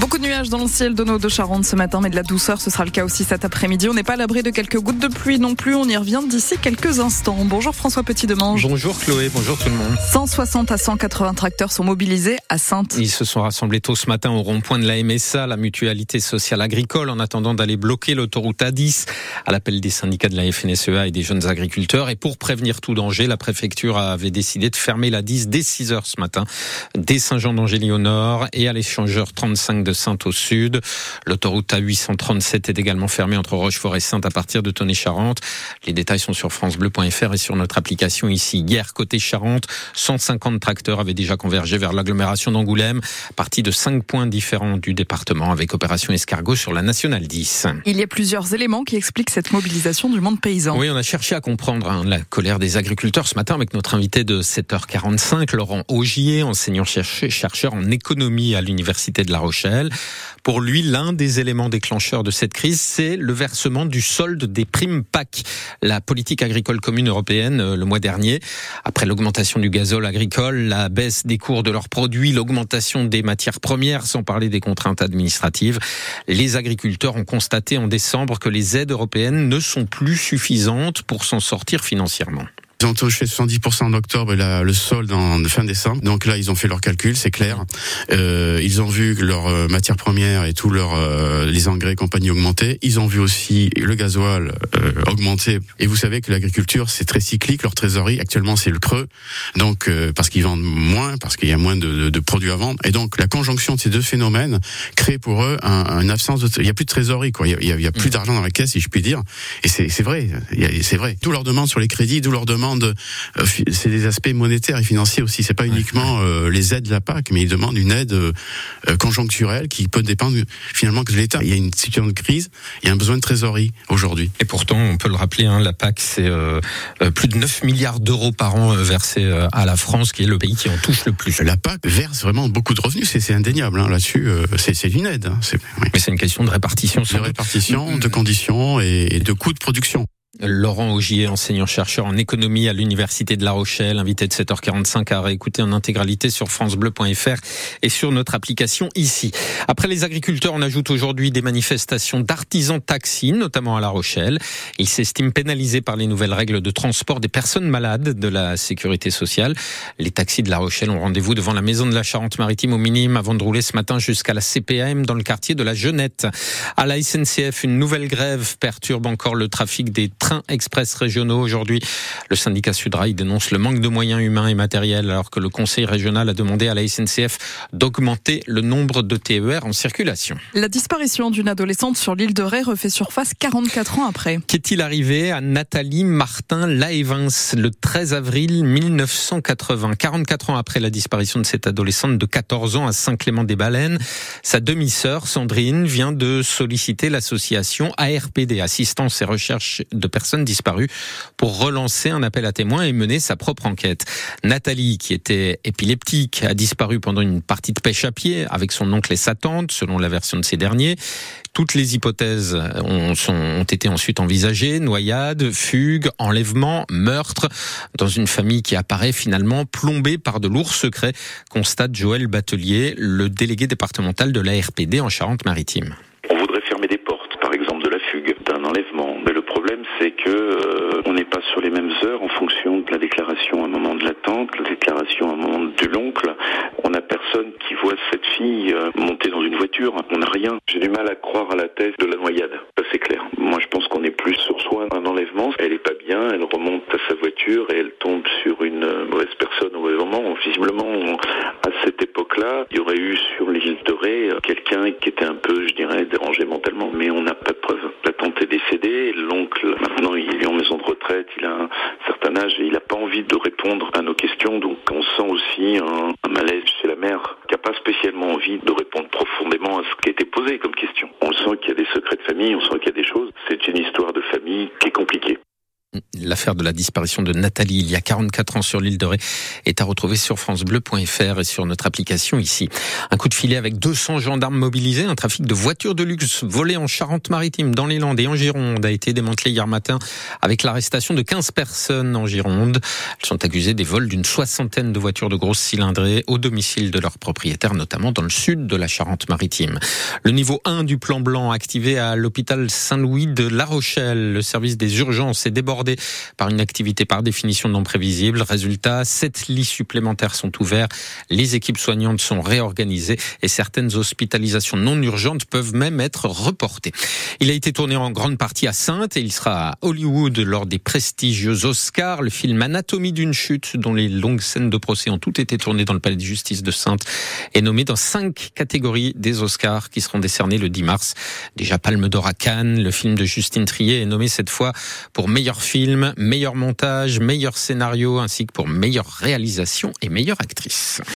Beaucoup de nuages dans le ciel de nos deux Charentes ce matin, mais de la douceur, ce sera le cas aussi cet après-midi. On n'est pas à l'abri de quelques gouttes de pluie non plus. On y revient d'ici quelques instants. Bonjour François Petit-Demange. Bonjour Chloé, bonjour tout le monde. 160 à 180 tracteurs sont mobilisés à Sainte. Ils se sont rassemblés tôt ce matin au rond-point de la MSA, la mutualité sociale agricole, en attendant d'aller bloquer l'autoroute A10 à l'appel des syndicats de la FNSEA et des jeunes agriculteurs. Et pour prévenir tout danger, la préfecture avait décidé de fermer la 10 dès 6 heures ce matin, dès Saint-Jean-d'Angély au nord et à l'échangeur 35 de Sainte au sud. L'autoroute A837 est également fermée entre Rochefort et Sainte à partir de Tonnet-Charente. Les détails sont sur francebleu.fr et sur notre application ici. Hier, côté Charente, 150 tracteurs avaient déjà convergé vers l'agglomération d'Angoulême, partie de cinq points différents du département avec opération escargot sur la nationale 10. Il y a plusieurs éléments qui expliquent cette mobilisation du monde paysan. Oui, on a cherché à comprendre hein, la colère des agriculteurs ce matin avec notre invité de 7h45, Laurent Augier, enseignant chercheur en économie à l'université de La Rochelle. Pour lui, l'un des éléments déclencheurs de cette crise, c'est le versement du solde des primes PAC, la politique agricole commune européenne, euh, le mois dernier. Après l'augmentation du gazole agricole, la baisse des cours de leurs produits, l'augmentation des matières premières, sans parler des contraintes administratives, les agriculteurs ont constaté en décembre que les aides européennes ne sont plus suffisantes pour s'en sortir financièrement. Ils ont touché 70% en octobre et là, le solde en fin décembre. Donc là, ils ont fait leurs calculs, c'est clair. Euh, ils ont vu que leurs euh, matières premières et tous leurs euh, les engrais et compagnie augmenter. Ils ont vu aussi le gasoil euh, augmenter. Et vous savez que l'agriculture, c'est très cyclique. Leur trésorerie, actuellement, c'est le creux. Donc euh, parce qu'ils vendent moins, parce qu'il y a moins de, de, produits à vendre. Et donc la conjonction de ces deux phénomènes crée pour eux un, une absence de... Il y a plus de trésorerie, quoi. Il y a, il y a plus mm. d'argent dans la caisse, si je puis dire. Et c'est vrai. C'est vrai. Tout leur demande sur les crédits, tout leur demande euh, c'est des aspects monétaires et financiers aussi. C'est pas uniquement euh, les aides de la PAC, mais ils demandent une aide euh, conjoncturelle qui peut dépendre finalement que de l'État. Il y a une situation de crise, il y a un besoin de trésorerie aujourd'hui. Et pourtant, on peut le rappeler, hein, la PAC, c'est plus de 9 milliards d'euros par an versés à la France, qui est le pays qui en touche le plus. La PAC verse vraiment beaucoup de revenus, c'est indéniable. Hein, Là-dessus, c'est une aide. Hein, Mais c'est une question de répartition. De répartition, de conditions et de coûts de production. Laurent Augier, enseignant-chercheur en économie à l'Université de La Rochelle, invité de 7h45 à réécouter en intégralité sur francebleu.fr et sur notre application ici. Après les agriculteurs, on ajoute aujourd'hui des manifestations d'artisans taxis, notamment à La Rochelle. Ils s'estiment pénalisés par les nouvelles règles de transport des personnes malades de la sécurité sociale. Les taxis de La Rochelle ont rendez-vous devant la maison de la Charente-Maritime au minimum avant de rouler ce matin jusqu'à la CPAM dans le quartier de la Jeunette. À la SNCF, une nouvelle grève perturbe encore le trafic des express régionaux. Aujourd'hui, le syndicat Sudrail dénonce le manque de moyens humains et matériels alors que le conseil régional a demandé à la SNCF d'augmenter le nombre de TER en circulation. La disparition d'une adolescente sur l'île de Ré refait surface 44 ans après. Qu'est-il arrivé à Nathalie Martin Laevins le 13 avril 1980 44 ans après la disparition de cette adolescente de 14 ans à Saint-Clément-des-Baleines, sa demi-sœur Sandrine vient de solliciter l'association ARPD, Assistance et Recherche de personnes disparues, pour relancer un appel à témoins et mener sa propre enquête. Nathalie, qui était épileptique, a disparu pendant une partie de pêche à pied avec son oncle et sa tante, selon la version de ces derniers. Toutes les hypothèses ont été ensuite envisagées noyade, fugue, enlèvement, meurtre, dans une famille qui apparaît finalement plombée par de lourds secrets, constate Joël Batelier, le délégué départemental de l'ARPD en Charente-Maritime. On voudrait fermer des portes, par exemple de la fugue, d'un enlèvement. Mais le problème, c'est que euh, on n'est pas sur les mêmes heures en fonction de la déclaration à un moment de la déclaration à moment de l'oncle. On n'a personne qui voit cette fille euh, monter dans une voiture. On n'a rien. J'ai du mal à croire à la thèse de la noyade. Ça, c'est clair. Moi, je pense qu'on est plus sur soi un enlèvement. Elle est pas bien. Elle remonte à sa voiture et elle tombe sur une euh, mauvaise personne au mauvais moment. Visiblement, à cette époque-là, il y aurait eu sur l'île de Ré quelqu'un qui était un peu, je dirais, dérangé mentalement. Mais on n'a pas de preuve. La tante est décédée. L'oncle, maintenant, il est en maison de retraite. Il a un certain âge et il n'a pas envie de répondre à nos questions. Donc, on sent aussi un, un malaise chez la mère qui n'a pas spécialement envie de répondre profondément à ce qui a été posé comme question. On sent qu'il y a des secrets de famille, on sent qu'il y a des choses. C'est une histoire de famille qui est compliquée. L'affaire de la disparition de Nathalie il y a 44 ans sur l'île de Ré est à retrouver sur francebleu.fr et sur notre application ici. Un coup de filet avec 200 gendarmes mobilisés, un trafic de voitures de luxe volées en Charente-Maritime, dans les Landes et en Gironde a été démantelé hier matin avec l'arrestation de 15 personnes en Gironde. Elles sont accusées des vols d'une soixantaine de voitures de grosses cylindrées au domicile de leurs propriétaires, notamment dans le sud de la Charente-Maritime. Le niveau 1 du plan blanc activé à l'hôpital Saint-Louis de La Rochelle, le service des urgences est débordé par une activité par définition non prévisible. Résultat, sept lits supplémentaires sont ouverts, les équipes soignantes sont réorganisées et certaines hospitalisations non urgentes peuvent même être reportées. Il a été tourné en grande partie à Sainte et il sera à Hollywood lors des prestigieux Oscars. Le film Anatomie d'une chute, dont les longues scènes de procès ont toutes été tournées dans le palais de justice de Sainte, est nommé dans cinq catégories des Oscars qui seront décernés le 10 mars. Déjà Palme d'Or à Cannes, le film de Justine Trier est nommé cette fois pour meilleur film film, meilleur montage, meilleur scénario, ainsi que pour meilleure réalisation et meilleure actrice.